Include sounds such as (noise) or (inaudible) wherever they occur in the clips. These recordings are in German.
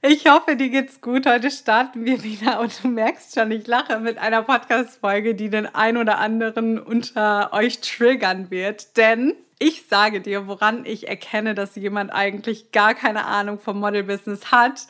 Ich hoffe, dir geht's gut. Heute starten wir wieder und du merkst schon, ich lache mit einer Podcast-Folge, die den ein oder anderen unter euch triggern wird. Denn ich sage dir, woran ich erkenne, dass jemand eigentlich gar keine Ahnung vom Model-Business hat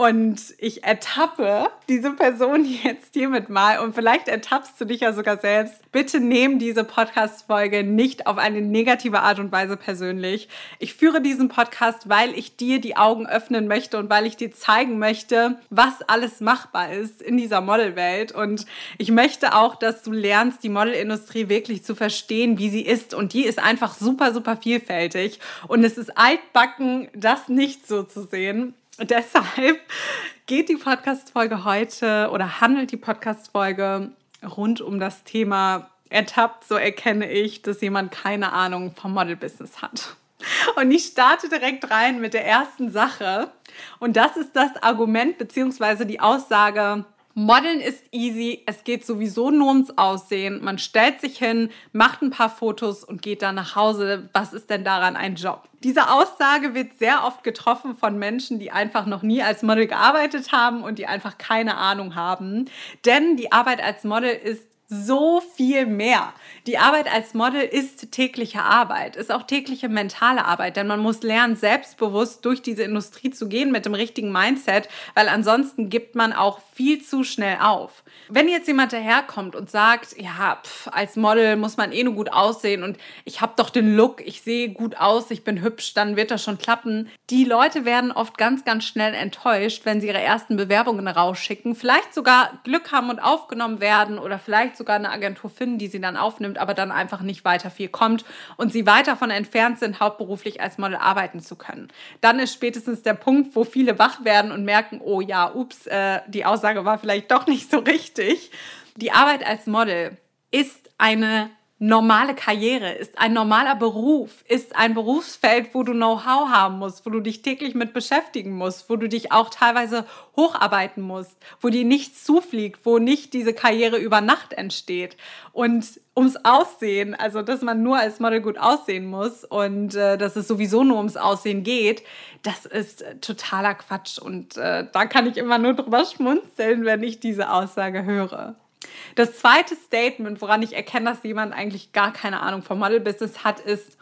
und ich ertappe diese Person (laughs) jetzt hiermit mal und vielleicht ertappst du dich ja sogar selbst. Bitte nehm diese Podcast-Folge nicht auf eine negative Art und Weise persönlich. Ich führe diesen Podcast, weil ich dir die Augen öffnen möchte und weil ich dir zeigen möchte, was alles machbar ist in dieser Modelwelt. Und ich möchte auch, dass du lernst, die Modelindustrie wirklich zu verstehen, wie sie ist. Und die ist einfach super, super vielfältig. Und es ist altbacken, das nicht so zu sehen. (laughs) Deshalb geht die Podcast-Folge heute oder handelt die Podcast-Folge rund um das Thema ertappt, so erkenne ich, dass jemand keine Ahnung vom Model-Business hat. Und ich starte direkt rein mit der ersten Sache. Und das ist das Argument bzw. die Aussage, Modeln ist easy, es geht sowieso nur ums Aussehen. Man stellt sich hin, macht ein paar Fotos und geht dann nach Hause. Was ist denn daran ein Job? Diese Aussage wird sehr oft getroffen von Menschen, die einfach noch nie als Model gearbeitet haben und die einfach keine Ahnung haben. Denn die Arbeit als Model ist so viel mehr. Die Arbeit als Model ist tägliche Arbeit, ist auch tägliche mentale Arbeit, denn man muss lernen, selbstbewusst durch diese Industrie zu gehen mit dem richtigen Mindset, weil ansonsten gibt man auch viel zu schnell auf. Wenn jetzt jemand daherkommt und sagt, ja, pf, als Model muss man eh nur gut aussehen und ich habe doch den Look, ich sehe gut aus, ich bin hübsch, dann wird das schon klappen. Die Leute werden oft ganz, ganz schnell enttäuscht, wenn sie ihre ersten Bewerbungen rausschicken, vielleicht sogar Glück haben und aufgenommen werden oder vielleicht sogar eine Agentur finden, die sie dann aufnimmt, aber dann einfach nicht weiter viel kommt und sie weit davon entfernt sind, hauptberuflich als Model arbeiten zu können. Dann ist spätestens der Punkt, wo viele wach werden und merken, oh ja, ups, äh, die Aussage war vielleicht doch nicht so richtig. Die Arbeit als Model ist eine normale Karriere, ist ein normaler Beruf, ist ein Berufsfeld, wo du Know-how haben musst, wo du dich täglich mit beschäftigen musst, wo du dich auch teilweise hocharbeiten musst, wo dir nichts zufliegt, wo nicht diese Karriere über Nacht entsteht. Und ums Aussehen, also dass man nur als Model gut aussehen muss und äh, dass es sowieso nur ums Aussehen geht, das ist äh, totaler Quatsch. Und äh, da kann ich immer nur drüber schmunzeln, wenn ich diese Aussage höre. Das zweite Statement, woran ich erkenne, dass jemand eigentlich gar keine Ahnung vom Model-Business hat, ist,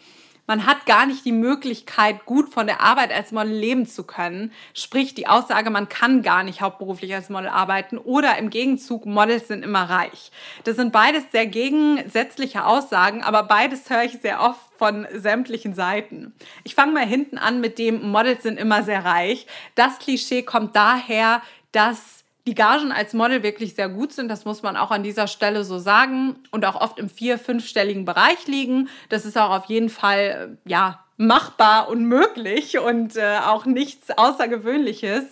man hat gar nicht die Möglichkeit, gut von der Arbeit als Model leben zu können. Sprich, die Aussage, man kann gar nicht hauptberuflich als Model arbeiten oder im Gegenzug, Models sind immer reich. Das sind beides sehr gegensätzliche Aussagen, aber beides höre ich sehr oft von sämtlichen Seiten. Ich fange mal hinten an mit dem, Models sind immer sehr reich. Das Klischee kommt daher, dass die Gagen als Model wirklich sehr gut sind. Das muss man auch an dieser Stelle so sagen und auch oft im vier-, fünfstelligen Bereich liegen. Das ist auch auf jeden Fall, äh, ja, machbar und möglich und äh, auch nichts Außergewöhnliches.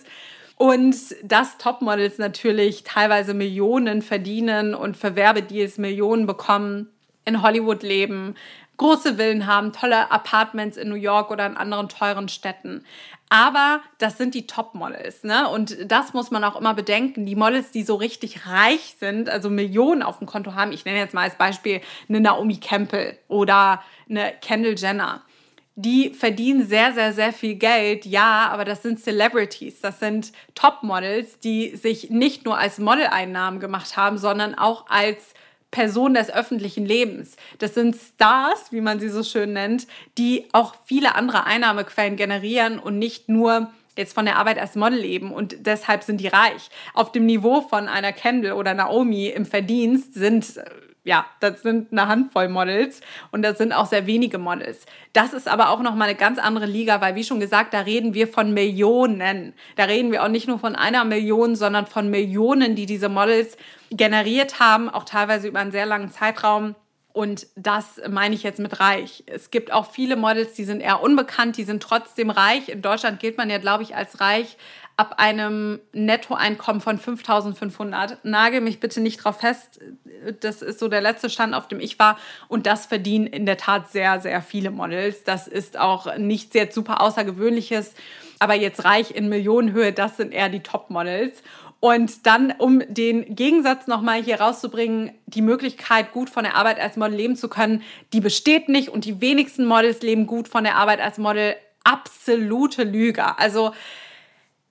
Und dass Topmodels natürlich teilweise Millionen verdienen und für Werbedeals Millionen bekommen, in Hollywood leben, große Villen haben, tolle Apartments in New York oder in anderen teuren Städten. Aber das sind die Top-Models, ne? Und das muss man auch immer bedenken. Die Models, die so richtig reich sind, also Millionen auf dem Konto haben, ich nenne jetzt mal als Beispiel eine Naomi Campbell oder eine Kendall Jenner. Die verdienen sehr, sehr, sehr viel Geld, ja, aber das sind Celebrities, das sind Top-Models, die sich nicht nur als Modeleinnahmen gemacht haben, sondern auch als Personen des öffentlichen Lebens. Das sind Stars, wie man sie so schön nennt, die auch viele andere Einnahmequellen generieren und nicht nur jetzt von der Arbeit als Model leben und deshalb sind die reich. Auf dem Niveau von einer Kendall oder Naomi im Verdienst sind äh, ja, das sind eine Handvoll Models und das sind auch sehr wenige Models. Das ist aber auch nochmal eine ganz andere Liga, weil wie schon gesagt, da reden wir von Millionen. Da reden wir auch nicht nur von einer Million, sondern von Millionen, die diese Models generiert haben, auch teilweise über einen sehr langen Zeitraum. Und das meine ich jetzt mit reich. Es gibt auch viele Models, die sind eher unbekannt, die sind trotzdem reich. In Deutschland gilt man ja, glaube ich, als reich ab einem Nettoeinkommen von 5500. Nagel mich bitte nicht drauf fest. Das ist so der letzte Stand, auf dem ich war. Und das verdienen in der Tat sehr, sehr viele Models. Das ist auch nichts jetzt super Außergewöhnliches. Aber jetzt reich in Millionenhöhe, das sind eher die Top-Models. Und dann, um den Gegensatz nochmal hier rauszubringen, die Möglichkeit, gut von der Arbeit als Model leben zu können, die besteht nicht. Und die wenigsten Models leben gut von der Arbeit als Model. Absolute Lüge. Also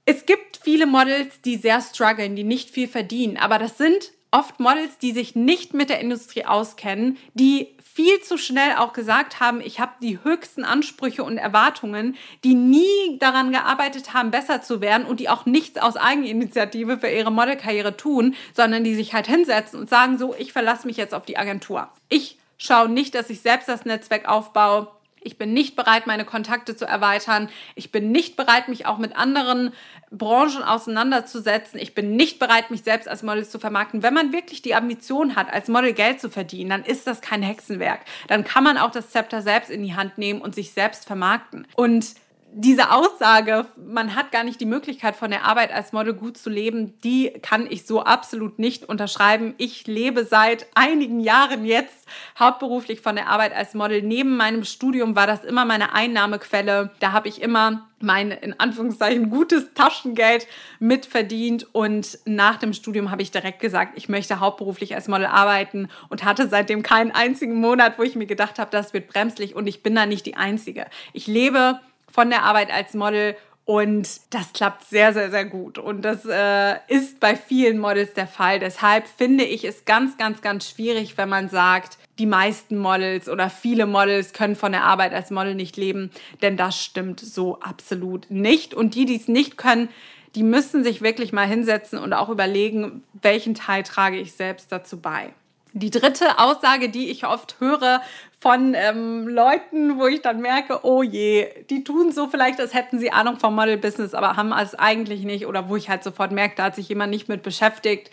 Es gibt viele Models, die sehr strugglen, die nicht viel verdienen, aber das sind oft Models, die sich nicht mit der Industrie auskennen, die viel zu schnell auch gesagt haben, ich habe die höchsten Ansprüche und Erwartungen, die nie daran gearbeitet haben, besser zu werden und die auch nichts aus Eigeninitiative für ihre Modelkarriere tun, sondern die sich halt hinsetzen und sagen so, ich verlasse mich jetzt auf die Agentur. Ich schaue nicht, dass ich selbst das Netzwerk aufbaue. Ich bin nicht bereit, meine Kontakte zu erweitern. Ich bin nicht bereit, mich auch mit anderen Branchen auseinanderzusetzen. Ich bin nicht bereit, mich selbst als Model zu vermarkten. Wenn man wirklich die Ambition hat, als Model Geld zu verdienen, dann ist das kein Hexenwerk. Dann kann man auch das Zepter selbst in die Hand nehmen und sich selbst vermarkten. Und diese Aussage, man hat gar nicht die Möglichkeit, von der Arbeit als Model gut zu leben, die kann ich so absolut nicht unterschreiben. Ich lebe seit einigen Jahren jetzt hauptberuflich von der Arbeit als Model. Neben meinem Studium war das immer meine Einnahmequelle. Da habe ich immer mein in Anführungszeichen gutes Taschengeld mitverdient und nach dem Studium habe ich direkt gesagt, ich möchte hauptberuflich als Model arbeiten und hatte seitdem keinen einzigen Monat, wo ich mir gedacht habe, das wird bremslich und ich bin da nicht die Einzige. Ich lebe von der Arbeit als Model und das klappt sehr, sehr, sehr gut. Und das äh, ist bei vielen Models der Fall. Deshalb finde ich es ganz, ganz, ganz schwierig, wenn man sagt, die meisten Models oder viele Models können von der Arbeit als Model nicht leben. Denn das stimmt so absolut nicht. Und die, die es nicht können, die müssen sich wirklich mal hinsetzen und auch überlegen, welchen Teil trage ich selbst dazu bei. Die dritte Aussage, die ich oft höre von ähm, Leuten, wo ich dann merke, oh je, die tun so vielleicht, als hätten sie Ahnung vom Model-Business, aber haben es eigentlich nicht. Oder wo ich halt sofort merke, da hat sich jemand nicht mit beschäftigt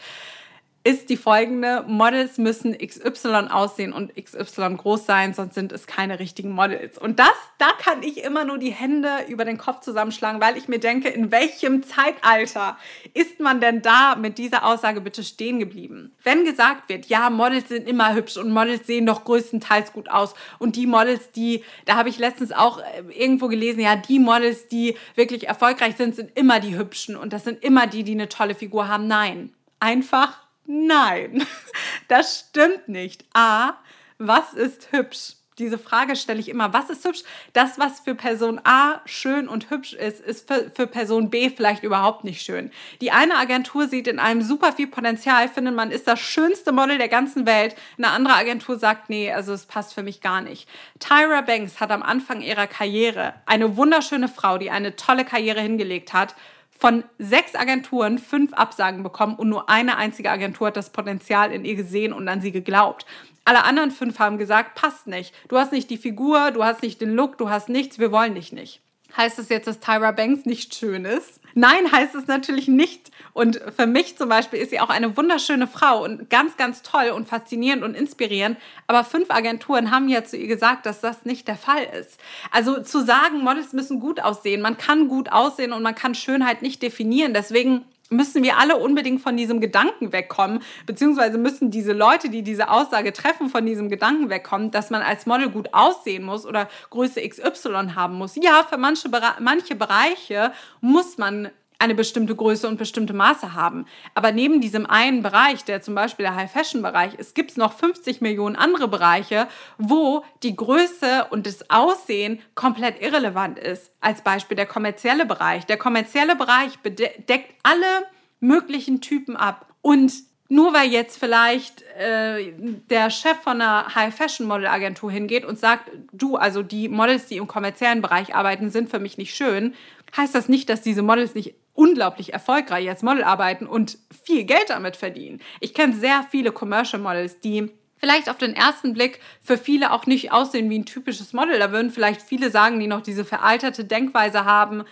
ist die folgende. Models müssen XY aussehen und XY groß sein, sonst sind es keine richtigen Models. Und das, da kann ich immer nur die Hände über den Kopf zusammenschlagen, weil ich mir denke, in welchem Zeitalter ist man denn da mit dieser Aussage bitte stehen geblieben? Wenn gesagt wird, ja, Models sind immer hübsch und Models sehen doch größtenteils gut aus und die Models, die, da habe ich letztens auch äh, irgendwo gelesen, ja, die Models, die wirklich erfolgreich sind, sind immer die hübschen und das sind immer die, die eine tolle Figur haben. Nein, einfach Nein, (laughs) das stimmt nicht. A, was ist hübsch? Diese Frage stelle ich immer. Was ist hübsch? Das, was für Person A schön und hübsch ist, ist für, für Person B vielleicht überhaupt nicht schön. Die eine Agentur sieht in einem super viel Potenzial, findet man ist das schönste Model der ganzen Welt. Eine andere Agentur sagt, nee, also es passt für mich gar nicht. Tyra Banks hat am Anfang ihrer Karriere eine wunderschöne Frau, die eine tolle Karriere hingelegt hat, von sechs Agenturen fünf Absagen bekommen und nur eine einzige Agentur hat das Potenzial in ihr gesehen und an sie geglaubt. Alle anderen fünf haben gesagt, passt nicht. Du hast nicht die Figur, du hast nicht den Look, du hast nichts, wir wollen dich nicht. Heißt das jetzt, dass Tyra Banks nicht schön ist? Nein, heißt es natürlich nicht. Und für mich zum Beispiel ist sie auch eine wunderschöne Frau und ganz, ganz toll und faszinierend und inspirierend. Aber fünf Agenturen haben ja zu ihr gesagt, dass das nicht der Fall ist. Also zu sagen, Models müssen gut aussehen, man kann gut aussehen und man kann Schönheit nicht definieren. Deswegen müssen wir alle unbedingt von diesem Gedanken wegkommen, beziehungsweise müssen diese Leute, die diese Aussage treffen, von diesem Gedanken wegkommen, dass man als Model gut aussehen muss oder Größe XY haben muss. Ja, für manche, manche Bereiche muss man eine bestimmte Größe und bestimmte Maße haben. Aber neben diesem einen Bereich, der zum Beispiel der High-Fashion-Bereich ist, gibt es noch 50 Millionen andere Bereiche, wo die Größe und das Aussehen komplett irrelevant ist. Als Beispiel der kommerzielle Bereich. Der kommerzielle Bereich deckt alle möglichen Typen ab. Und nur weil jetzt vielleicht äh, der Chef von einer High-Fashion-Model-Agentur hingeht und sagt, du, also die Models, die im kommerziellen Bereich arbeiten, sind für mich nicht schön, heißt das nicht, dass diese Models nicht unglaublich erfolgreich als Model arbeiten und viel Geld damit verdienen. Ich kenne sehr viele Commercial Models, die vielleicht auf den ersten Blick für viele auch nicht aussehen wie ein typisches Model. Da würden vielleicht viele sagen, die noch diese veralterte Denkweise haben,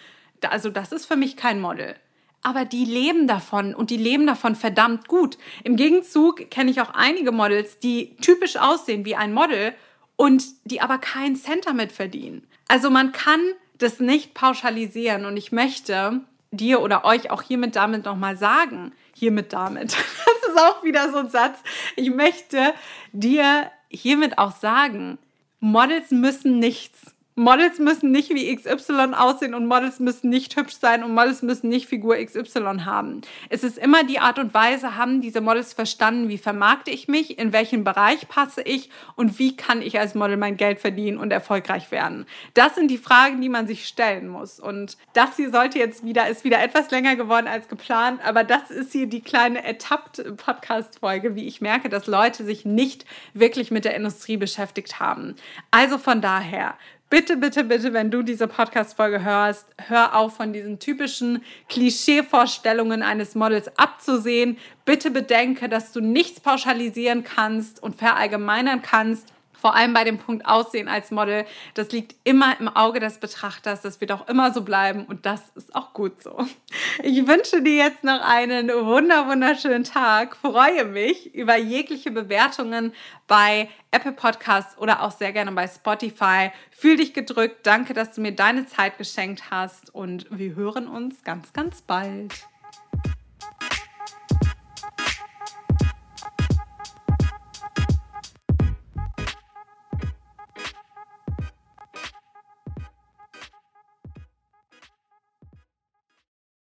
also das ist für mich kein Model. Aber die leben davon und die leben davon verdammt gut. Im Gegenzug kenne ich auch einige Models, die typisch aussehen wie ein Model und die aber keinen Cent damit verdienen. Also man kann das nicht pauschalisieren und ich möchte dir oder euch auch hiermit damit nochmal sagen, hiermit damit, (laughs) das ist auch wieder so ein Satz, ich möchte dir hiermit auch sagen, Models müssen nichts Models müssen nicht wie XY aussehen und Models müssen nicht hübsch sein und Models müssen nicht Figur XY haben. Es ist immer die Art und Weise, haben diese Models verstanden, wie vermarkte ich mich, in welchen Bereich passe ich und wie kann ich als Model mein Geld verdienen und erfolgreich werden. Das sind die Fragen, die man sich stellen muss. Und das hier sollte jetzt wieder, ist wieder etwas länger geworden als geplant, aber das ist hier die kleine Ertappt-Podcast-Folge, wie ich merke, dass Leute sich nicht wirklich mit der Industrie beschäftigt haben. Also von daher, bitte, bitte, bitte, wenn du diese Podcast-Folge hörst, hör auf von diesen typischen Klischee-Vorstellungen eines Models abzusehen. Bitte bedenke, dass du nichts pauschalisieren kannst und verallgemeinern kannst vor allem bei dem Punkt Aussehen als Model, das liegt immer im Auge des Betrachters. Das wird auch immer so bleiben und das ist auch gut so. Ich wünsche dir jetzt noch einen wunder wunderschönen Tag. Freue mich über jegliche Bewertungen bei Apple Podcasts oder auch sehr gerne bei Spotify. Fühl dich gedrückt. Danke, dass du mir deine Zeit geschenkt hast und wir hören uns ganz, ganz bald.